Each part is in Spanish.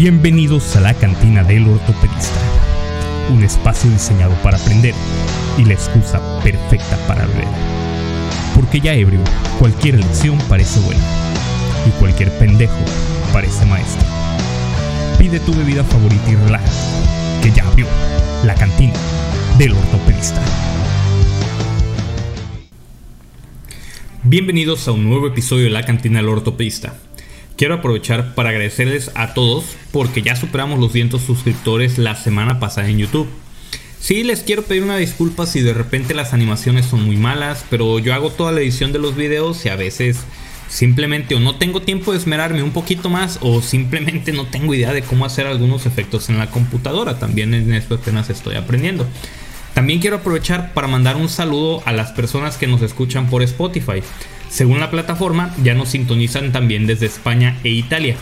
Bienvenidos a la cantina del ortopedista, un espacio diseñado para aprender y la excusa perfecta para beber. Porque ya ebrio, cualquier lección parece buena y cualquier pendejo parece maestro. Pide tu bebida favorita y relájate, que ya abrió la cantina del ortopedista. Bienvenidos a un nuevo episodio de la cantina del ortopedista. Quiero aprovechar para agradecerles a todos porque ya superamos los 100 suscriptores la semana pasada en YouTube. Sí, les quiero pedir una disculpa si de repente las animaciones son muy malas, pero yo hago toda la edición de los videos y a veces simplemente o no tengo tiempo de esmerarme un poquito más o simplemente no tengo idea de cómo hacer algunos efectos en la computadora. También en esto apenas estoy aprendiendo. También quiero aprovechar para mandar un saludo a las personas que nos escuchan por Spotify. Según la plataforma, ya nos sintonizan también desde España e Italia.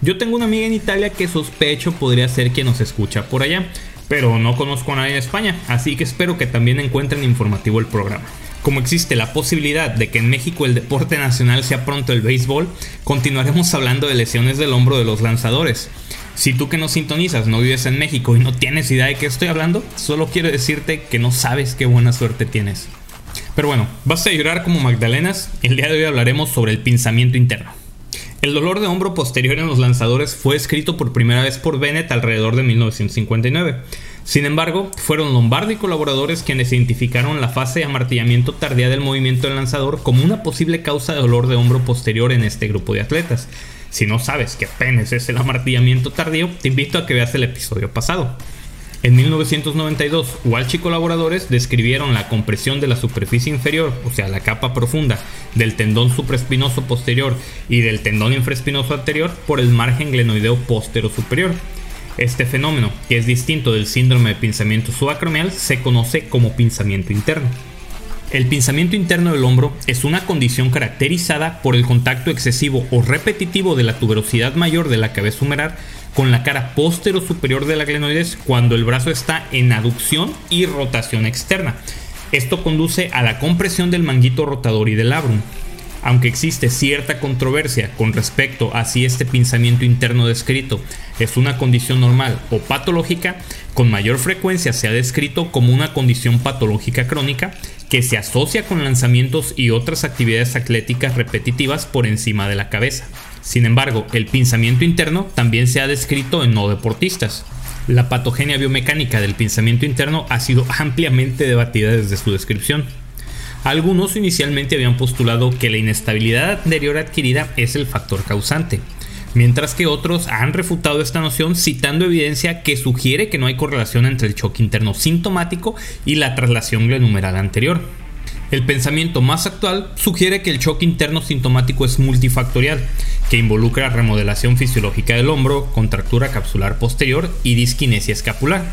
Yo tengo una amiga en Italia que sospecho podría ser quien nos escucha por allá, pero no conozco a nadie en España, así que espero que también encuentren informativo el programa. Como existe la posibilidad de que en México el deporte nacional sea pronto el béisbol, continuaremos hablando de lesiones del hombro de los lanzadores. Si tú que nos sintonizas no vives en México y no tienes idea de qué estoy hablando, solo quiero decirte que no sabes qué buena suerte tienes. Pero bueno, basta de llorar como Magdalenas, el día de hoy hablaremos sobre el pinzamiento interno. El dolor de hombro posterior en los lanzadores fue escrito por primera vez por Bennett alrededor de 1959. Sin embargo, fueron Lombardi y colaboradores quienes identificaron la fase de amartillamiento tardía del movimiento del lanzador como una posible causa de dolor de hombro posterior en este grupo de atletas. Si no sabes qué apenas es el amartillamiento tardío, te invito a que veas el episodio pasado. En 1992, Walsh y colaboradores describieron la compresión de la superficie inferior, o sea, la capa profunda, del tendón supraespinoso posterior y del tendón infraespinoso anterior por el margen glenoideo postero superior. Este fenómeno, que es distinto del síndrome de pinzamiento subacromial, se conoce como pinzamiento interno. El pinzamiento interno del hombro es una condición caracterizada por el contacto excesivo o repetitivo de la tuberosidad mayor de la cabeza humeral con la cara postero superior de la glenoides cuando el brazo está en aducción y rotación externa. Esto conduce a la compresión del manguito rotador y del labrum. Aunque existe cierta controversia con respecto a si este pinzamiento interno descrito es una condición normal o patológica, con mayor frecuencia se ha descrito como una condición patológica crónica que se asocia con lanzamientos y otras actividades atléticas repetitivas por encima de la cabeza. Sin embargo, el pinzamiento interno también se ha descrito en no deportistas. La patogenia biomecánica del pinzamiento interno ha sido ampliamente debatida desde su descripción. Algunos inicialmente habían postulado que la inestabilidad anterior adquirida es el factor causante, mientras que otros han refutado esta noción citando evidencia que sugiere que no hay correlación entre el choque interno sintomático y la traslación glenumeral anterior. El pensamiento más actual sugiere que el choque interno sintomático es multifactorial, que involucra remodelación fisiológica del hombro, contractura capsular posterior y disquinesia escapular.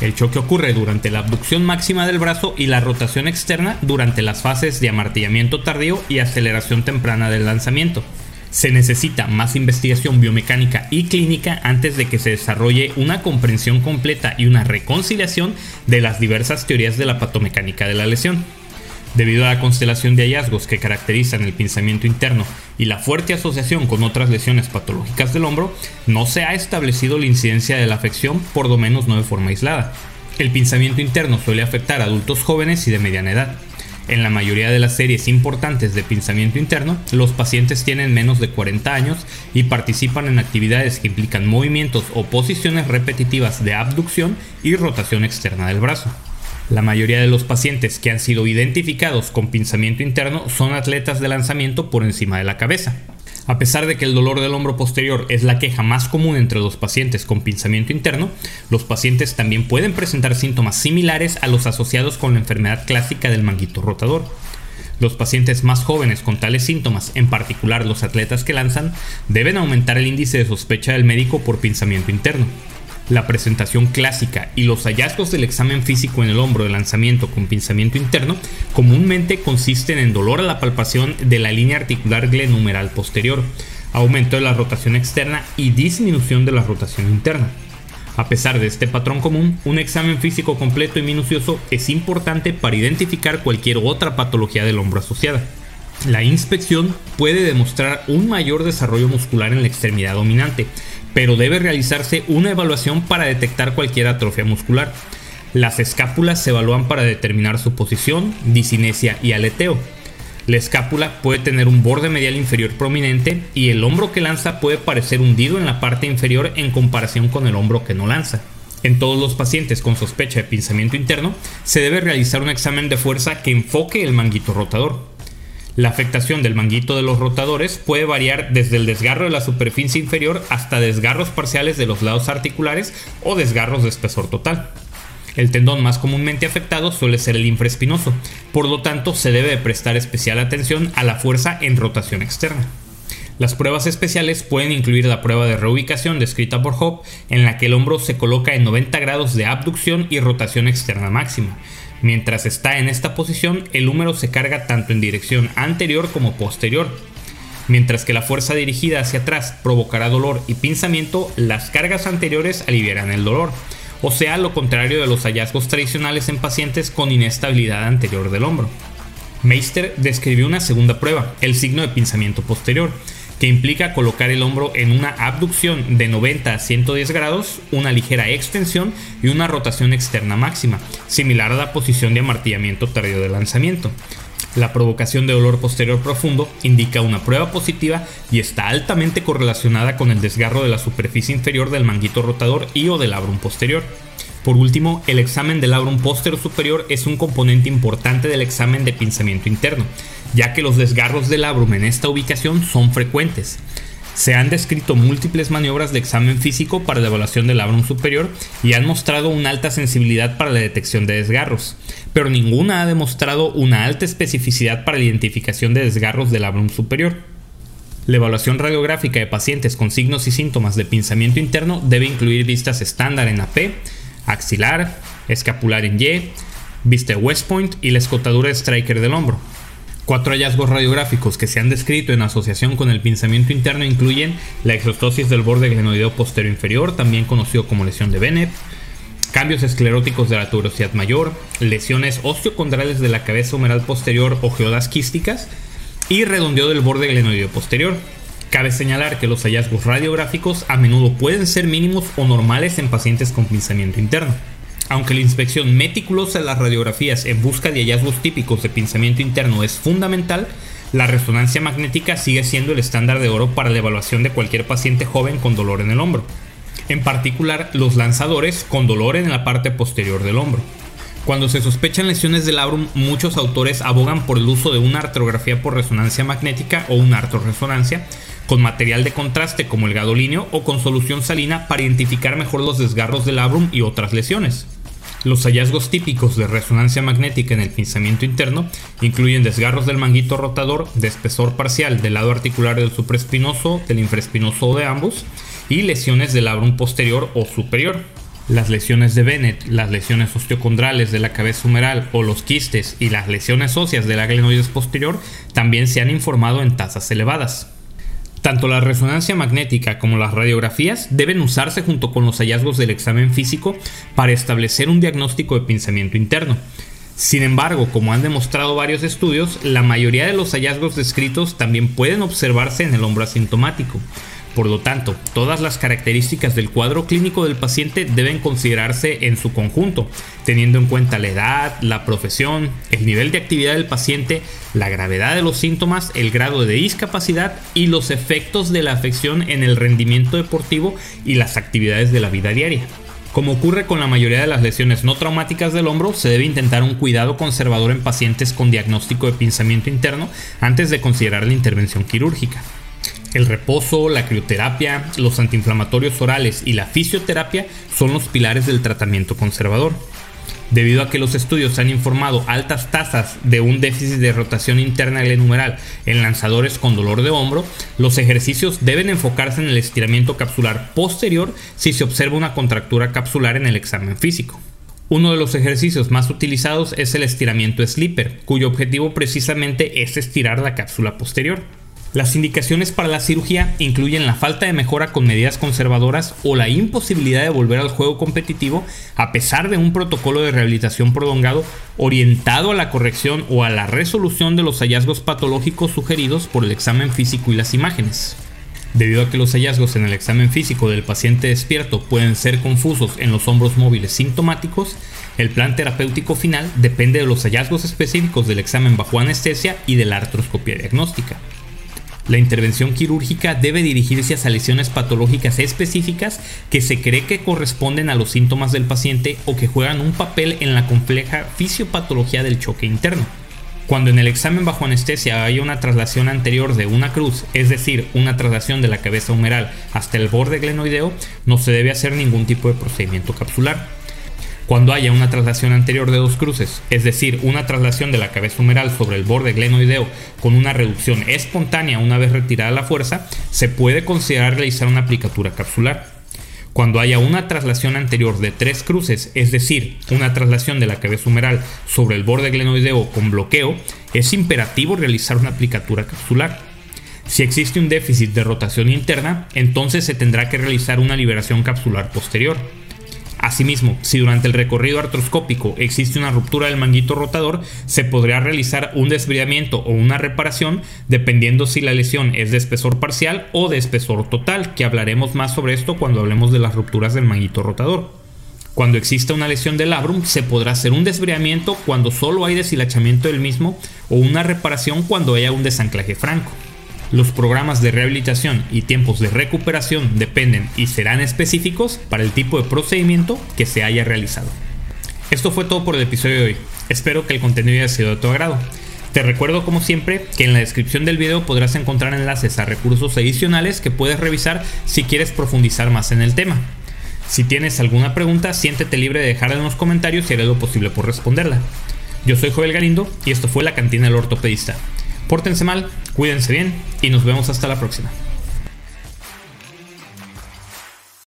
El choque ocurre durante la abducción máxima del brazo y la rotación externa durante las fases de amartillamiento tardío y aceleración temprana del lanzamiento. Se necesita más investigación biomecánica y clínica antes de que se desarrolle una comprensión completa y una reconciliación de las diversas teorías de la patomecánica de la lesión. Debido a la constelación de hallazgos que caracterizan el pinzamiento interno y la fuerte asociación con otras lesiones patológicas del hombro, no se ha establecido la incidencia de la afección por lo menos no de forma aislada. El pinzamiento interno suele afectar a adultos jóvenes y de mediana edad. En la mayoría de las series importantes de pinzamiento interno, los pacientes tienen menos de 40 años y participan en actividades que implican movimientos o posiciones repetitivas de abducción y rotación externa del brazo. La mayoría de los pacientes que han sido identificados con pinzamiento interno son atletas de lanzamiento por encima de la cabeza. A pesar de que el dolor del hombro posterior es la queja más común entre los pacientes con pinzamiento interno, los pacientes también pueden presentar síntomas similares a los asociados con la enfermedad clásica del manguito rotador. Los pacientes más jóvenes con tales síntomas, en particular los atletas que lanzan, deben aumentar el índice de sospecha del médico por pinzamiento interno. La presentación clásica y los hallazgos del examen físico en el hombro de lanzamiento con pinzamiento interno comúnmente consisten en dolor a la palpación de la línea articular glenumeral posterior, aumento de la rotación externa y disminución de la rotación interna. A pesar de este patrón común, un examen físico completo y minucioso es importante para identificar cualquier otra patología del hombro asociada. La inspección puede demostrar un mayor desarrollo muscular en la extremidad dominante, pero debe realizarse una evaluación para detectar cualquier atrofia muscular. Las escápulas se evalúan para determinar su posición, disinesia y aleteo. La escápula puede tener un borde medial inferior prominente y el hombro que lanza puede parecer hundido en la parte inferior en comparación con el hombro que no lanza. En todos los pacientes con sospecha de pinzamiento interno se debe realizar un examen de fuerza que enfoque el manguito rotador. La afectación del manguito de los rotadores puede variar desde el desgarro de la superficie inferior hasta desgarros parciales de los lados articulares o desgarros de espesor total. El tendón más comúnmente afectado suele ser el infraespinoso, por lo tanto se debe prestar especial atención a la fuerza en rotación externa. Las pruebas especiales pueden incluir la prueba de reubicación descrita por Hope, en la que el hombro se coloca en 90 grados de abducción y rotación externa máxima. Mientras está en esta posición, el húmero se carga tanto en dirección anterior como posterior. Mientras que la fuerza dirigida hacia atrás provocará dolor y pinzamiento, las cargas anteriores aliviarán el dolor, o sea, lo contrario de los hallazgos tradicionales en pacientes con inestabilidad anterior del hombro. Meister describió una segunda prueba, el signo de pinzamiento posterior, que implica colocar el hombro en una abducción de 90 a 110 grados, una ligera extensión y una rotación externa máxima, similar a la posición de amartillamiento tardío de lanzamiento. La provocación de dolor posterior profundo indica una prueba positiva y está altamente correlacionada con el desgarro de la superficie inferior del manguito rotador y o del labrum posterior. Por último, el examen del labrum posterior superior es un componente importante del examen de pinzamiento interno, ya que los desgarros del labrum en esta ubicación son frecuentes. Se han descrito múltiples maniobras de examen físico para la evaluación del labrum superior y han mostrado una alta sensibilidad para la detección de desgarros, pero ninguna ha demostrado una alta especificidad para la identificación de desgarros del labrum superior. La evaluación radiográfica de pacientes con signos y síntomas de pinzamiento interno debe incluir vistas estándar en AP, axilar, escapular en Y, vista West Point y la escotadura striker del hombro. Cuatro hallazgos radiográficos que se han descrito en asociación con el pinzamiento interno incluyen la exostosis del borde glenoideo posterior inferior, también conocido como lesión de Bennett, cambios escleróticos de la tuberosidad mayor, lesiones osteocondrales de la cabeza humeral posterior o geodas quísticas y redondeo del borde glenoideo posterior. Cabe señalar que los hallazgos radiográficos a menudo pueden ser mínimos o normales en pacientes con pinzamiento interno. Aunque la inspección meticulosa de las radiografías en busca de hallazgos típicos de pinzamiento interno es fundamental, la resonancia magnética sigue siendo el estándar de oro para la evaluación de cualquier paciente joven con dolor en el hombro, en particular los lanzadores con dolor en la parte posterior del hombro. Cuando se sospechan lesiones del labrum, muchos autores abogan por el uso de una artrografía por resonancia magnética o una artroresonancia con material de contraste como el gadolinio o con solución salina para identificar mejor los desgarros del labrum y otras lesiones. Los hallazgos típicos de resonancia magnética en el pinzamiento interno incluyen desgarros del manguito rotador de espesor parcial del lado articular del supraespinoso, del infraespinoso o de ambos, y lesiones del labrum posterior o superior. Las lesiones de Bennett, las lesiones osteocondrales de la cabeza humeral o los quistes y las lesiones óseas de la glenoides posterior también se han informado en tasas elevadas. Tanto la resonancia magnética como las radiografías deben usarse junto con los hallazgos del examen físico para establecer un diagnóstico de pinzamiento interno. Sin embargo, como han demostrado varios estudios, la mayoría de los hallazgos descritos también pueden observarse en el hombro asintomático, por lo tanto, todas las características del cuadro clínico del paciente deben considerarse en su conjunto, teniendo en cuenta la edad, la profesión, el nivel de actividad del paciente, la gravedad de los síntomas, el grado de discapacidad y los efectos de la afección en el rendimiento deportivo y las actividades de la vida diaria. Como ocurre con la mayoría de las lesiones no traumáticas del hombro, se debe intentar un cuidado conservador en pacientes con diagnóstico de pinzamiento interno antes de considerar la intervención quirúrgica. El reposo, la crioterapia, los antiinflamatorios orales y la fisioterapia son los pilares del tratamiento conservador. Debido a que los estudios han informado altas tasas de un déficit de rotación interna glenumeral en lanzadores con dolor de hombro, los ejercicios deben enfocarse en el estiramiento capsular posterior si se observa una contractura capsular en el examen físico. Uno de los ejercicios más utilizados es el estiramiento slipper, cuyo objetivo precisamente es estirar la cápsula posterior. Las indicaciones para la cirugía incluyen la falta de mejora con medidas conservadoras o la imposibilidad de volver al juego competitivo a pesar de un protocolo de rehabilitación prolongado orientado a la corrección o a la resolución de los hallazgos patológicos sugeridos por el examen físico y las imágenes. Debido a que los hallazgos en el examen físico del paciente despierto pueden ser confusos en los hombros móviles sintomáticos, el plan terapéutico final depende de los hallazgos específicos del examen bajo anestesia y de la artroscopia diagnóstica. La intervención quirúrgica debe dirigirse a lesiones patológicas específicas que se cree que corresponden a los síntomas del paciente o que juegan un papel en la compleja fisiopatología del choque interno. Cuando en el examen bajo anestesia hay una traslación anterior de una cruz, es decir, una traslación de la cabeza humeral hasta el borde glenoideo, no se debe hacer ningún tipo de procedimiento capsular. Cuando haya una traslación anterior de dos cruces, es decir, una traslación de la cabeza humeral sobre el borde glenoideo con una reducción espontánea una vez retirada la fuerza, se puede considerar realizar una aplicatura capsular. Cuando haya una traslación anterior de tres cruces, es decir, una traslación de la cabeza humeral sobre el borde glenoideo con bloqueo, es imperativo realizar una aplicatura capsular. Si existe un déficit de rotación interna, entonces se tendrá que realizar una liberación capsular posterior. Asimismo, si durante el recorrido artroscópico existe una ruptura del manguito rotador, se podría realizar un desbriamiento o una reparación dependiendo si la lesión es de espesor parcial o de espesor total, que hablaremos más sobre esto cuando hablemos de las rupturas del manguito rotador. Cuando exista una lesión del labrum, se podrá hacer un desbriamiento cuando solo hay deshilachamiento del mismo o una reparación cuando haya un desanclaje franco. Los programas de rehabilitación y tiempos de recuperación dependen y serán específicos para el tipo de procedimiento que se haya realizado. Esto fue todo por el episodio de hoy. Espero que el contenido haya sido de tu agrado. Te recuerdo como siempre que en la descripción del video podrás encontrar enlaces a recursos adicionales que puedes revisar si quieres profundizar más en el tema. Si tienes alguna pregunta, siéntete libre de dejarla en los comentarios y haré lo posible por responderla. Yo soy Joel Galindo y esto fue la cantina del ortopedista. Pórtense mal, cuídense bien y nos vemos hasta la próxima.